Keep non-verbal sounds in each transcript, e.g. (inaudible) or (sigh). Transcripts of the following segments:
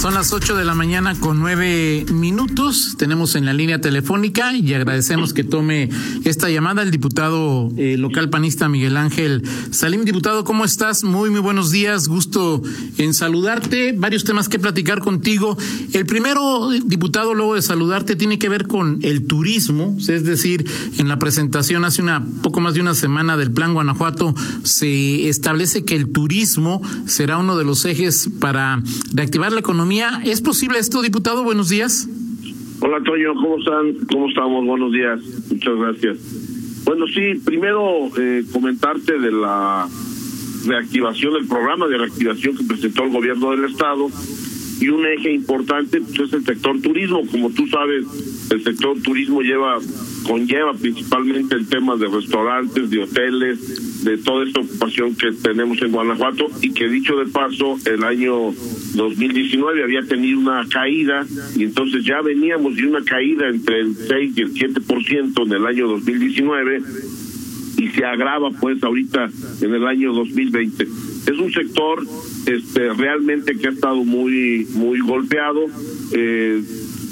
Son las 8 de la mañana con nueve minutos. Tenemos en la línea telefónica y agradecemos que tome esta llamada el diputado eh, local panista Miguel Ángel Salim. Diputado, ¿cómo estás? Muy, muy buenos días. Gusto en saludarte. Varios temas que platicar contigo. El primero, diputado, luego de saludarte, tiene que ver con el turismo. Es decir, en la presentación hace una poco más de una semana del Plan Guanajuato se establece que el turismo será uno de los ejes para reactivar la economía ¿Es posible esto, diputado? Buenos días. Hola, Toño, ¿cómo están? ¿Cómo estamos? Buenos días. Muchas gracias. Bueno, sí, primero eh, comentarte de la reactivación del programa de reactivación que presentó el gobierno del Estado y un eje importante pues, es el sector turismo. Como tú sabes, el sector turismo lleva conlleva principalmente el tema de restaurantes, de hoteles, de toda esta ocupación que tenemos en Guanajuato y que dicho de paso, el año 2019 había tenido una caída y entonces ya veníamos de una caída entre el 6 y el 7% en el año 2019 y se agrava pues ahorita en el año 2020. Es un sector este realmente que ha estado muy muy golpeado eh,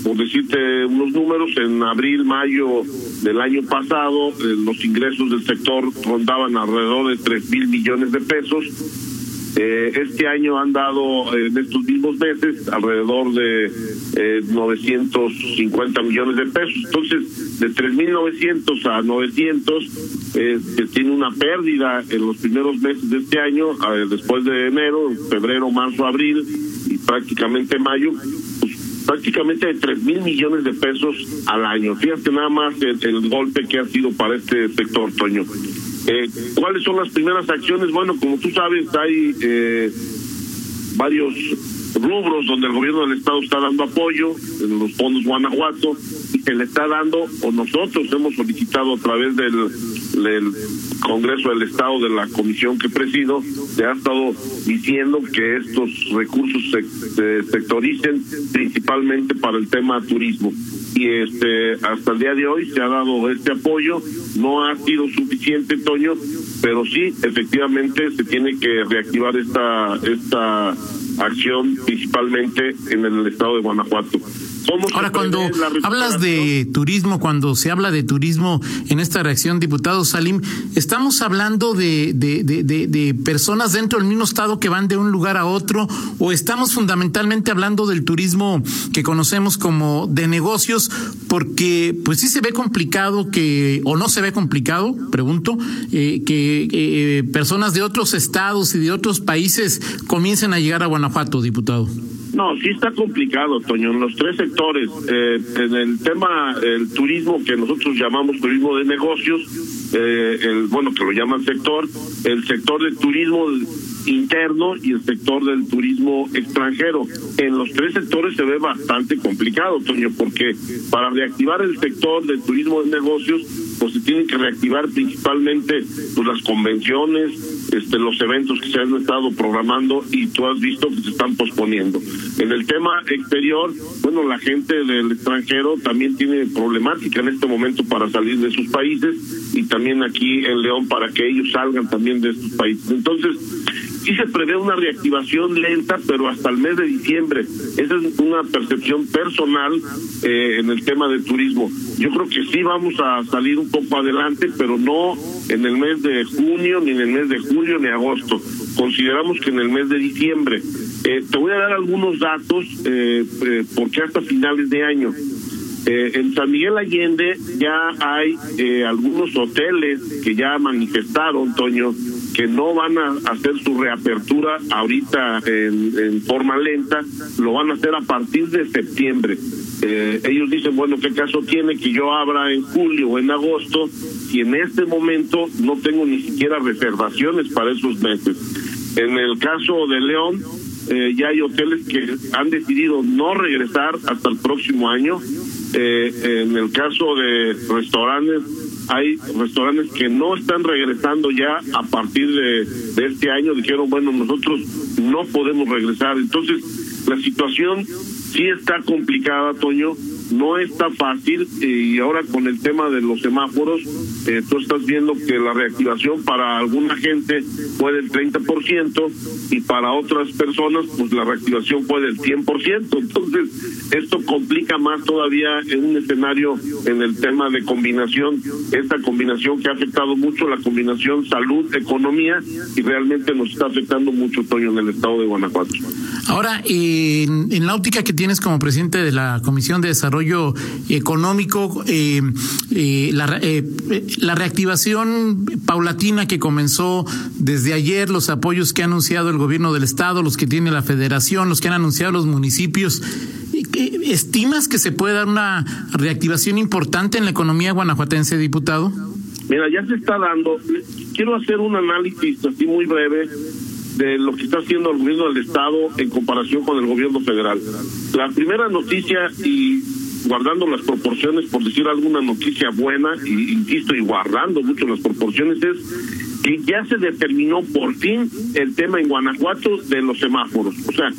por decirte unos números, en abril, mayo del año pasado, eh, los ingresos del sector rondaban alrededor de 3 mil millones de pesos. Eh, este año han dado, en estos mismos meses, alrededor de 950 millones de pesos. Entonces, de 3.900 a 900, se tiene una pérdida en los primeros meses de este año, después de enero, febrero, marzo, abril y prácticamente mayo, prácticamente de 3 mil millones de pesos al año. Fíjate nada más el, golpe que ha sido para este sector, Toño. Eh, ¿Cuáles son las primeras acciones? Bueno, como tú sabes, hay eh, varios rubros donde el gobierno del estado está dando apoyo, en los fondos Guanajuato, y se le está dando, o nosotros hemos solicitado a través del, del Congreso del Estado, de la comisión que presido, se ha estado diciendo que estos recursos se, sectoricen principalmente para el tema turismo. Y este hasta el día de hoy se ha dado este apoyo, no ha sido suficiente, Toño, pero sí, efectivamente, se tiene que reactivar esta, esta acción principalmente en el estado de Guanajuato. Ahora, cuando hablas de turismo, cuando se habla de turismo en esta reacción, diputado Salim, ¿estamos hablando de, de, de, de, personas dentro del mismo estado que van de un lugar a otro o estamos fundamentalmente hablando del turismo que conocemos como de negocios? Porque pues sí se ve complicado que, o no se ve complicado, pregunto, eh, que eh, personas de otros estados y de otros países comiencen a llegar a Guanajuato, diputado. No, sí está complicado, Toño, en los tres sectores. Eh, en el tema, el turismo que nosotros llamamos turismo de negocios, eh, el bueno, que lo llaman sector, el sector del turismo interno y el sector del turismo extranjero. En los tres sectores se ve bastante complicado, Toño, porque para reactivar el sector del turismo de negocios, pues se tienen que reactivar principalmente pues, las convenciones, este, los eventos que se han estado programando y tú has visto que se están posponiendo. En el tema exterior, bueno, la gente del extranjero también tiene problemática en este momento para salir de sus países y también aquí en León para que ellos salgan también de estos países. Entonces, sí se prevé una reactivación lenta, pero hasta el mes de diciembre. Esa es una percepción personal eh, en el tema del turismo. Yo creo que sí vamos a salir un poco adelante, pero no en el mes de junio, ni en el mes de julio, ni agosto. Consideramos que en el mes de diciembre. Eh, te voy a dar algunos datos, eh, eh porque hasta finales de año. En San Miguel Allende ya hay algunos hoteles que ya manifestaron, Toño, que no van a hacer su reapertura ahorita en, forma lenta, lo van a hacer a partir de septiembre. Eh, ellos dicen, bueno, ¿qué caso tiene que yo abra en julio o en agosto si en este momento no tengo ni siquiera reservaciones para esos meses? En el caso de León, eh, ya hay hoteles que han decidido no regresar hasta el próximo año. Eh, en el caso de restaurantes, hay restaurantes que no están regresando ya a partir de, este año. Dijeron, bueno, nosotros no podemos regresar. Entonces, la situación sí está complicada, Toño, no está fácil y ahora con el tema de los semáforos, eh, tú estás viendo que la reactivación para alguna gente fue del 30% y para otras personas pues la reactivación fue del 100%. Entonces, esto complica más todavía en un escenario en el tema de combinación, esta combinación que ha afectado mucho la combinación salud-economía y realmente nos está afectando mucho, Toño, en el estado de Guanajuato. Ahora, en, en la óptica que tienes como presidente de la Comisión de Desarrollo, económico, eh, eh, la, eh, la reactivación paulatina que comenzó desde ayer, los apoyos que ha anunciado el gobierno del estado, los que tiene la federación, los que han anunciado los municipios. ¿Estimas que se puede dar una reactivación importante en la economía guanajuatense, diputado? Mira, ya se está dando. Quiero hacer un análisis así muy breve de lo que está haciendo el gobierno del Estado en comparación con el gobierno federal. La primera noticia, y guardando las proporciones, por decir alguna noticia buena, y insisto, y guardando mucho las proporciones, es que ya se determinó por fin el tema en Guanajuato de los semáforos. O sea,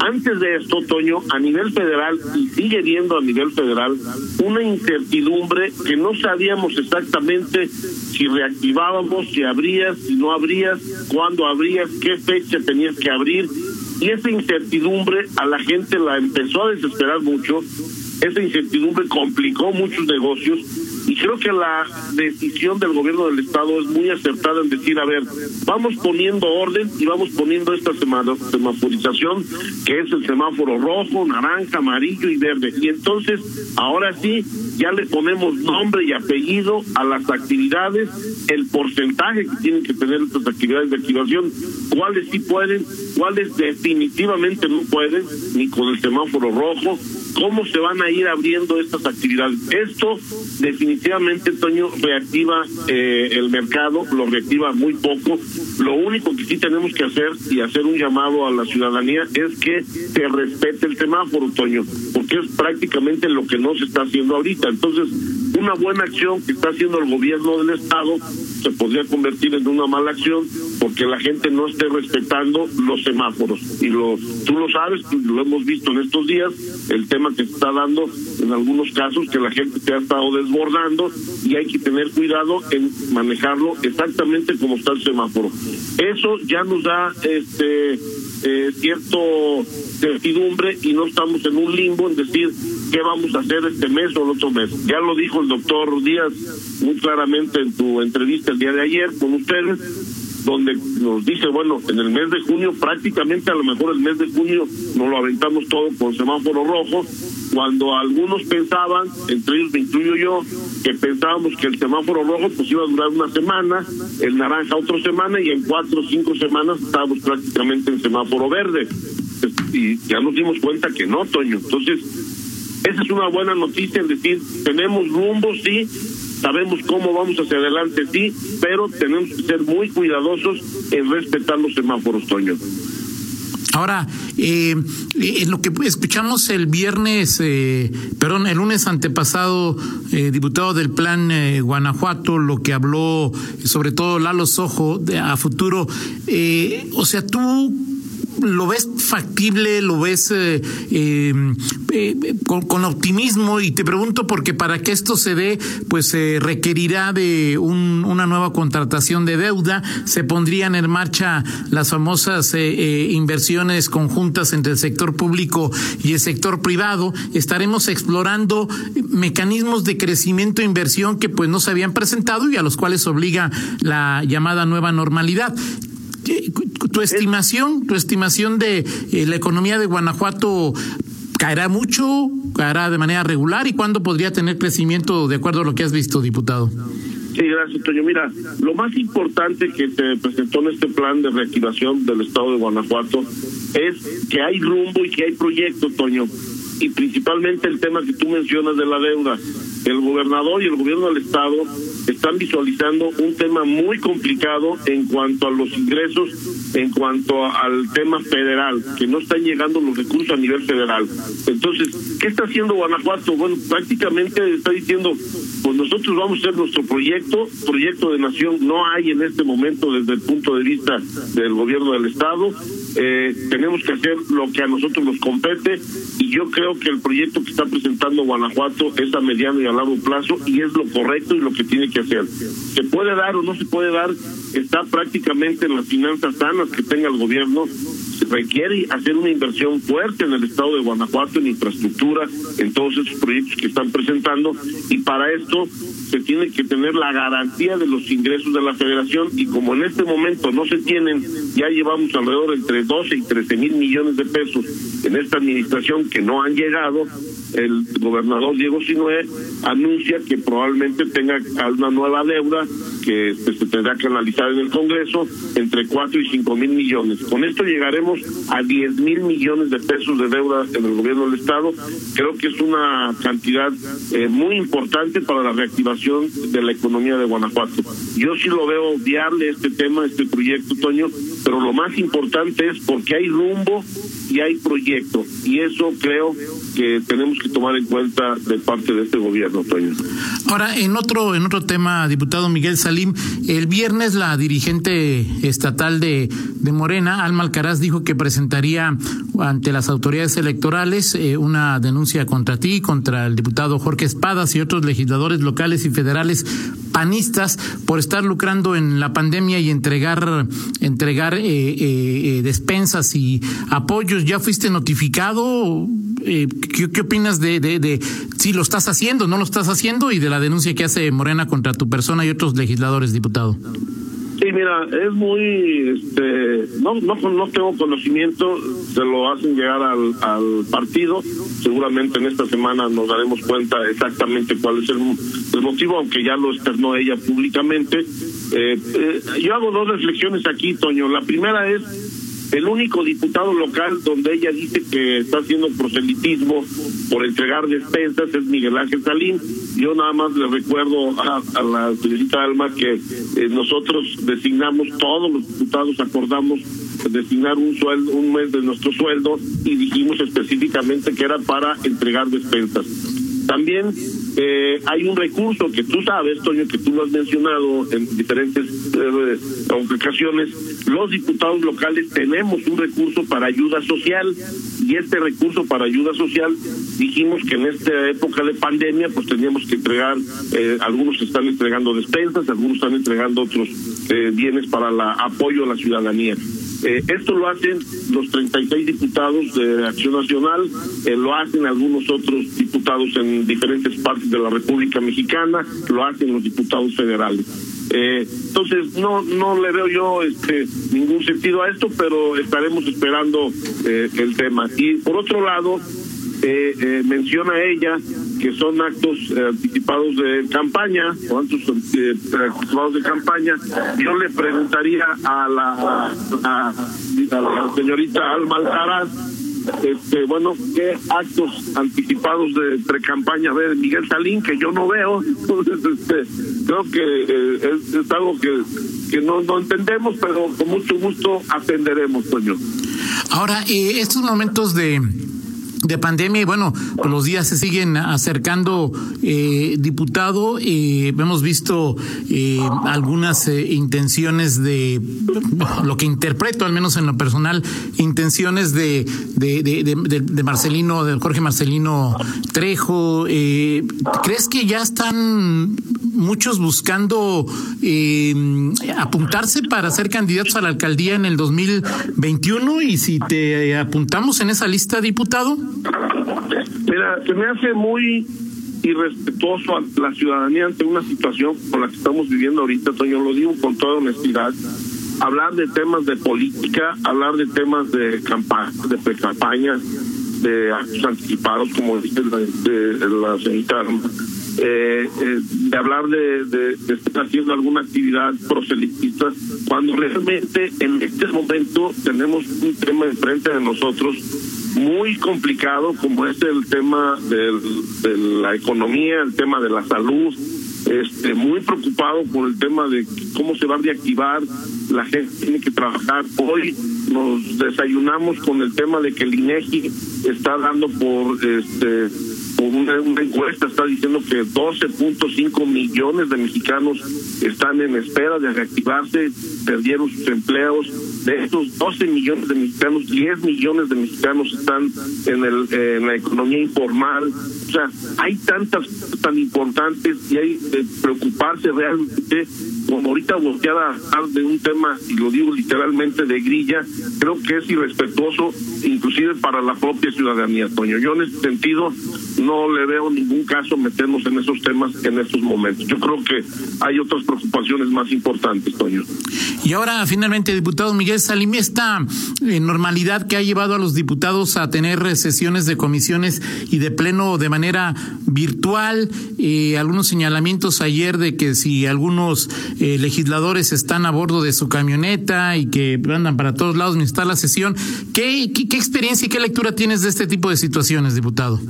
antes de esto, Toño, a nivel federal, y sigue viendo a nivel federal, una incertidumbre que no sabíamos exactamente si reactivábamos, si abrías, si no abrías, cuándo abrías, qué fecha tenías que abrir. Y esa incertidumbre a la gente la empezó a desesperar mucho esa incertidumbre complicó muchos negocios y creo que la decisión del gobierno del estado es muy acertada en decir, a ver, vamos poniendo orden y vamos poniendo esta semaforización, que es el semáforo rojo, naranja, amarillo y verde. Y entonces, ahora sí, ya le ponemos nombre y apellido a las actividades, el porcentaje que tienen que tener estas actividades de activación, cuáles sí pueden, cuáles definitivamente no pueden, ni con el semáforo rojo, cómo se van a ir abriendo estas actividades. Esto definitivamente, Toño, reactiva eh, el mercado, lo reactiva muy poco. Lo único que sí tenemos que hacer y hacer un llamado a la ciudadanía es que se respete el semáforo, Toño, porque es prácticamente lo que no se está haciendo ahorita. Entonces, una buena acción que está haciendo el gobierno del Estado se podría convertir en una mala acción porque la gente no esté respetando los semáforos. Y lo, tú lo sabes, lo hemos visto en estos días, el tema que se está dando en algunos casos que la gente se ha estado desbordando y hay que tener cuidado en manejarlo exactamente como está el semáforo. Eso ya nos da este eh, cierto certidumbre y no estamos en un limbo en decir qué vamos a hacer este mes o el otro mes. Ya lo dijo el doctor Díaz muy claramente en tu entrevista el día de ayer con ustedes, donde nos dice, bueno, en el mes de junio, prácticamente a lo mejor el mes de junio nos lo aventamos todo con semáforo rojo, cuando algunos pensaban, entre ellos me incluyo yo, que pensábamos que el semáforo rojo pues iba a durar una semana, el naranja otra semana y en cuatro o cinco semanas estábamos prácticamente en semáforo verde. Y ya nos dimos cuenta que no, Toño. Entonces, esa es una buena noticia, es decir, tenemos rumbo, sí, sabemos cómo vamos hacia adelante, sí, pero tenemos que ser muy cuidadosos en respetar los semáforos, Toño. Ahora, eh, en lo que escuchamos el viernes, eh, perdón, el lunes antepasado, eh, diputado del Plan eh, Guanajuato, lo que habló sobre todo Lalo Sojo de, a futuro, eh, o sea, tú lo ves factible, lo ves eh, eh, eh, con, optimismo y te pregunto porque para que esto se dé, pues se requerirá de un, una nueva contratación de deuda, se pondrían en marcha las famosas inversiones conjuntas entre el sector público y el sector privado, estaremos explorando mecanismos de crecimiento e inversión que pues no se habían presentado y a los cuales obliga la llamada nueva normalidad tu estimación, tu estimación de eh, la economía de Guanajuato caerá mucho, caerá de manera regular y cuándo podría tener crecimiento de acuerdo a lo que has visto, diputado. Sí, gracias, Toño. Mira, lo más importante que se presentó en este plan de reactivación del estado de Guanajuato es que hay rumbo y que hay proyecto, Toño. Y principalmente el tema que tú mencionas de la deuda. El gobernador y el gobierno del estado están visualizando un tema muy complicado en cuanto a los ingresos, en cuanto al tema federal, que no están llegando los recursos a nivel federal. Entonces, ¿qué está haciendo Guanajuato? Bueno, prácticamente está diciendo, pues nosotros vamos a hacer nuestro proyecto, proyecto de nación no hay en este momento desde el punto de vista del gobierno del Estado, eh, tenemos que hacer lo que a nosotros nos compete y yo creo que el proyecto que está presentando Guanajuato es a mediano y a largo plazo y es lo correcto y lo que tiene que hacer. Se puede dar o no se puede dar, está prácticamente en las finanzas sanas que tenga el gobierno requiere hacer una inversión fuerte en el estado de Guanajuato en infraestructura, en todos esos proyectos que están presentando y para esto se tiene que tener la garantía de los ingresos de la federación y como en este momento no se tienen, ya llevamos alrededor entre 12 y 13 mil millones de pesos en esta administración que no han llegado, el gobernador Diego Sinué anuncia que probablemente tenga una nueva deuda que se tendrá que analizar en el Congreso entre 4 y 5 mil millones. Con esto llegaremos a 10 mil millones de pesos de deuda en el gobierno del Estado. Creo que es una cantidad eh, muy importante para la reactivación de la economía de Guanajuato. Yo sí lo veo viable este tema, este proyecto, Toño, pero lo más importante es porque hay rumbo y hay proyecto. Y eso creo que tenemos que tomar en cuenta de parte de este gobierno, Toño. Ahora, en otro, en otro tema, diputado Miguel Salim, el viernes la dirigente estatal de, de Morena, Alma Alcaraz, dijo que presentaría ante las autoridades electorales eh, una denuncia contra ti, contra el diputado Jorge Espadas y otros legisladores locales y federales panistas por estar lucrando en la pandemia y entregar entregar eh, eh, despensas y ¿Ya fuiste notificado? ¿qué, ¿qué, opinas de, si lo estás haciendo, no lo estás haciendo y de la denuncia que hace Morena contra tu persona y otros legisladores, diputado? Sí, mira, es muy, este, no, no, no tengo conocimiento, se lo hacen llegar al, al partido, seguramente en esta semana nos daremos cuenta exactamente cuál es el, el motivo, aunque ya lo externó ella públicamente. Eh, eh, yo hago dos reflexiones aquí, Toño. La primera es el único diputado local donde ella dice que está haciendo proselitismo por entregar despensas es Miguel Ángel Salín. Yo nada más le recuerdo a, a la señorita Alma que eh, nosotros designamos, todos los diputados acordamos designar un sueldo, un mes de nuestro sueldo y dijimos específicamente que era para entregar despensas. También eh, hay un recurso que tú sabes, Toño, que tú lo has mencionado en diferentes eh, ocasiones. Los diputados locales tenemos un recurso para ayuda social y este recurso para ayuda social dijimos que en esta época de pandemia pues teníamos que entregar, eh, algunos están entregando despensas, algunos están entregando otros eh, bienes para el apoyo a la ciudadanía. Eh, esto lo hacen los 36 diputados de Acción Nacional, eh, lo hacen algunos otros diputados en diferentes partes de la República Mexicana, lo hacen los diputados federales. Eh, entonces no no le veo yo este ningún sentido a esto, pero estaremos esperando eh, el tema. Y por otro lado, eh, eh, menciona ella que son actos eh, anticipados de campaña o actos eh, anticipados de campaña. Yo le preguntaría a la, señorita Alma Alcaraz, este, bueno, qué actos anticipados de pre-campaña ve Miguel Salín, que yo no veo. (laughs) Entonces, este, creo que eh, es, algo que, que no, no entendemos, pero con mucho gusto atenderemos, Toño. Ahora, estos momentos de de pandemia y bueno, pues los días se siguen acercando, eh, diputado, eh, hemos visto eh, algunas intenciones de, lo que interpreto, al menos en lo personal, intenciones de, de, de Marcelino, de Jorge Marcelino Trejo. ¿Crees que ya están muchos buscando apuntarse para ser candidatos a la alcaldía en el 2021? Y si te apuntamos en esa lista, diputado. Mira, se me hace muy irrespetuoso a la ciudadanía ante una situación con la que estamos viviendo ahorita, Toño, lo digo con toda honestidad, hablar de temas de política, hablar de temas de campaña, de pre-campaña, de actos anticipados, como dice la, de, de eh, eh, de hablar de, de, de, estar haciendo alguna actividad proselitista, cuando realmente en este momento tenemos un tema enfrente de nosotros muy complicado como es el tema de la economía, el tema de la salud, este, muy preocupado por el tema de cómo se va a reactivar, la gente tiene que trabajar. Hoy nos desayunamos con el tema de que el INEGI está dando por este una, encuesta está diciendo que 12.5 millones de mexicanos están en espera de reactivarse, perdieron sus empleos, de estos 12 millones de mexicanos, 10 millones de mexicanos están en, el, en la economía informal. O sea, hay tantas tan importantes y hay que preocuparse realmente como ahorita volteada de un tema, y lo digo literalmente, de grilla, creo que es irrespetuoso, inclusive para la propia ciudadanía, Toño. Yo en ese sentido no le veo ningún caso meternos en esos temas en estos momentos. Yo creo que hay otras preocupaciones más importantes, Toño. Y ahora, finalmente, diputado Miguel Salim, esta eh, normalidad que ha llevado a los diputados a tener sesiones de comisiones y de pleno de manera virtual, eh, algunos señalamientos ayer de que si algunos eh, legisladores están a bordo de su camioneta y que andan para todos lados mientras está la sesión, ¿qué, qué, qué experiencia y qué lectura tienes de este tipo de situaciones, diputado?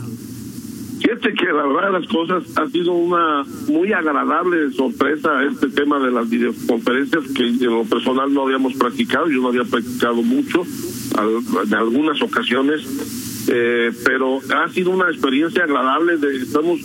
Fíjate que la verdad de las cosas ha sido una muy agradable sorpresa este tema de las videoconferencias que en lo personal no habíamos practicado, yo no había practicado mucho en algunas ocasiones, eh, pero ha sido una experiencia agradable, de, estamos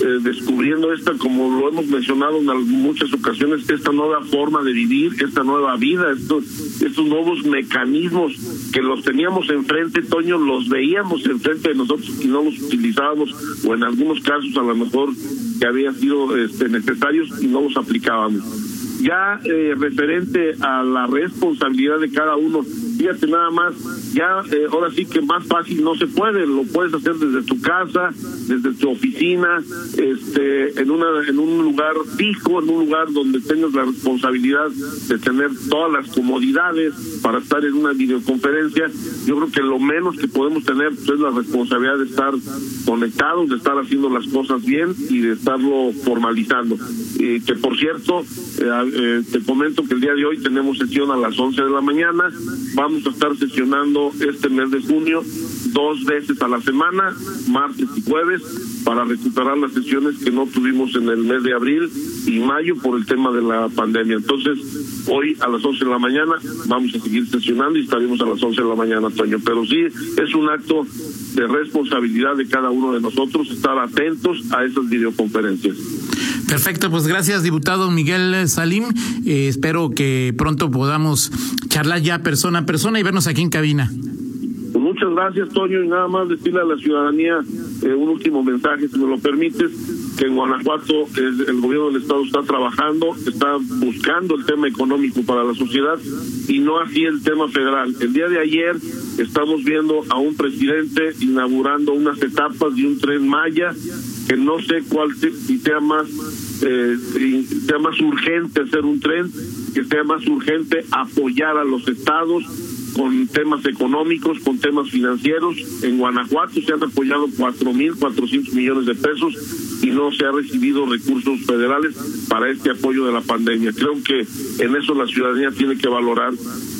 eh, descubriendo esta, como lo hemos mencionado en muchas ocasiones, esta nueva forma de vivir, esta nueva vida, estos, estos nuevos mecanismos que los teníamos enfrente, Toño, los veíamos enfrente de nosotros y no los utilizábamos, o en algunos casos a lo mejor que habían sido este, necesarios y no los aplicábamos. Ya eh, referente a la responsabilidad de cada uno, fíjate nada más, ya eh, ahora sí que más fácil no se puede, lo puedes hacer desde tu casa, desde tu oficina, este, en una, en un lugar fijo, en un lugar donde tengas la responsabilidad de tener todas las comodidades para estar en una videoconferencia. Yo creo que lo menos que podemos tener pues, es la responsabilidad de estar conectados, de estar haciendo las cosas bien y de estarlo formalizando. Eh, que por cierto, eh, te comento que el día de hoy tenemos sesión a las 11 de la mañana, vamos a estar sesionando este mes de junio dos veces a la semana, martes y jueves, para recuperar las sesiones que no tuvimos en el mes de abril y mayo por el tema de la pandemia. Entonces, hoy a las 11 de la mañana vamos a seguir sesionando y estaremos a las 11 de la mañana, Toño. Pero sí, es un acto de responsabilidad de cada uno de nosotros estar atentos a esas videoconferencias. Perfecto, pues gracias, diputado Miguel Salim. Eh, espero que pronto podamos charlar ya persona a persona y vernos aquí en cabina. Muchas gracias, Toño, y nada más decirle a la ciudadanía eh, un último mensaje, si me lo permites, que en Guanajuato el gobierno del Estado está trabajando, está buscando el tema económico para la sociedad y no así el tema federal. El día de ayer estamos viendo a un presidente inaugurando unas etapas de un tren Maya que no sé cuál si sea más eh, sea más urgente hacer un tren, que sea más urgente apoyar a los estados con temas económicos, con temas financieros. En Guanajuato se han apoyado 4.400 millones de pesos y no se ha recibido recursos federales para este apoyo de la pandemia. Creo que en eso la ciudadanía tiene que valorar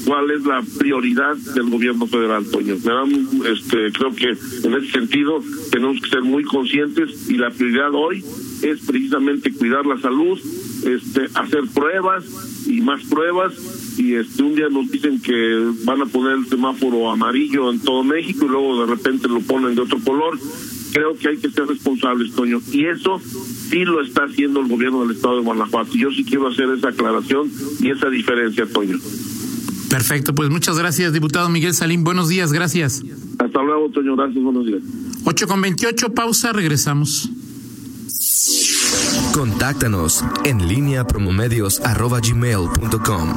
cuál es la prioridad del gobierno federal, Toño. este, creo que en ese sentido tenemos que ser muy conscientes y la prioridad hoy es precisamente cuidar la salud, este, hacer pruebas y más pruebas y este un día nos dicen que van a poner el semáforo amarillo en todo México y luego de repente lo ponen de otro color. Creo que hay que ser responsables, Toño. Y eso sí lo está haciendo el gobierno del estado de Guanajuato. Yo sí quiero hacer esa aclaración y esa diferencia, Toño. Perfecto, pues muchas gracias, diputado Miguel Salín. Buenos días, gracias. Hasta luego, Toño. Gracias, buenos días. 8 con 28, pausa, regresamos. Contáctanos en línea promomedios.com.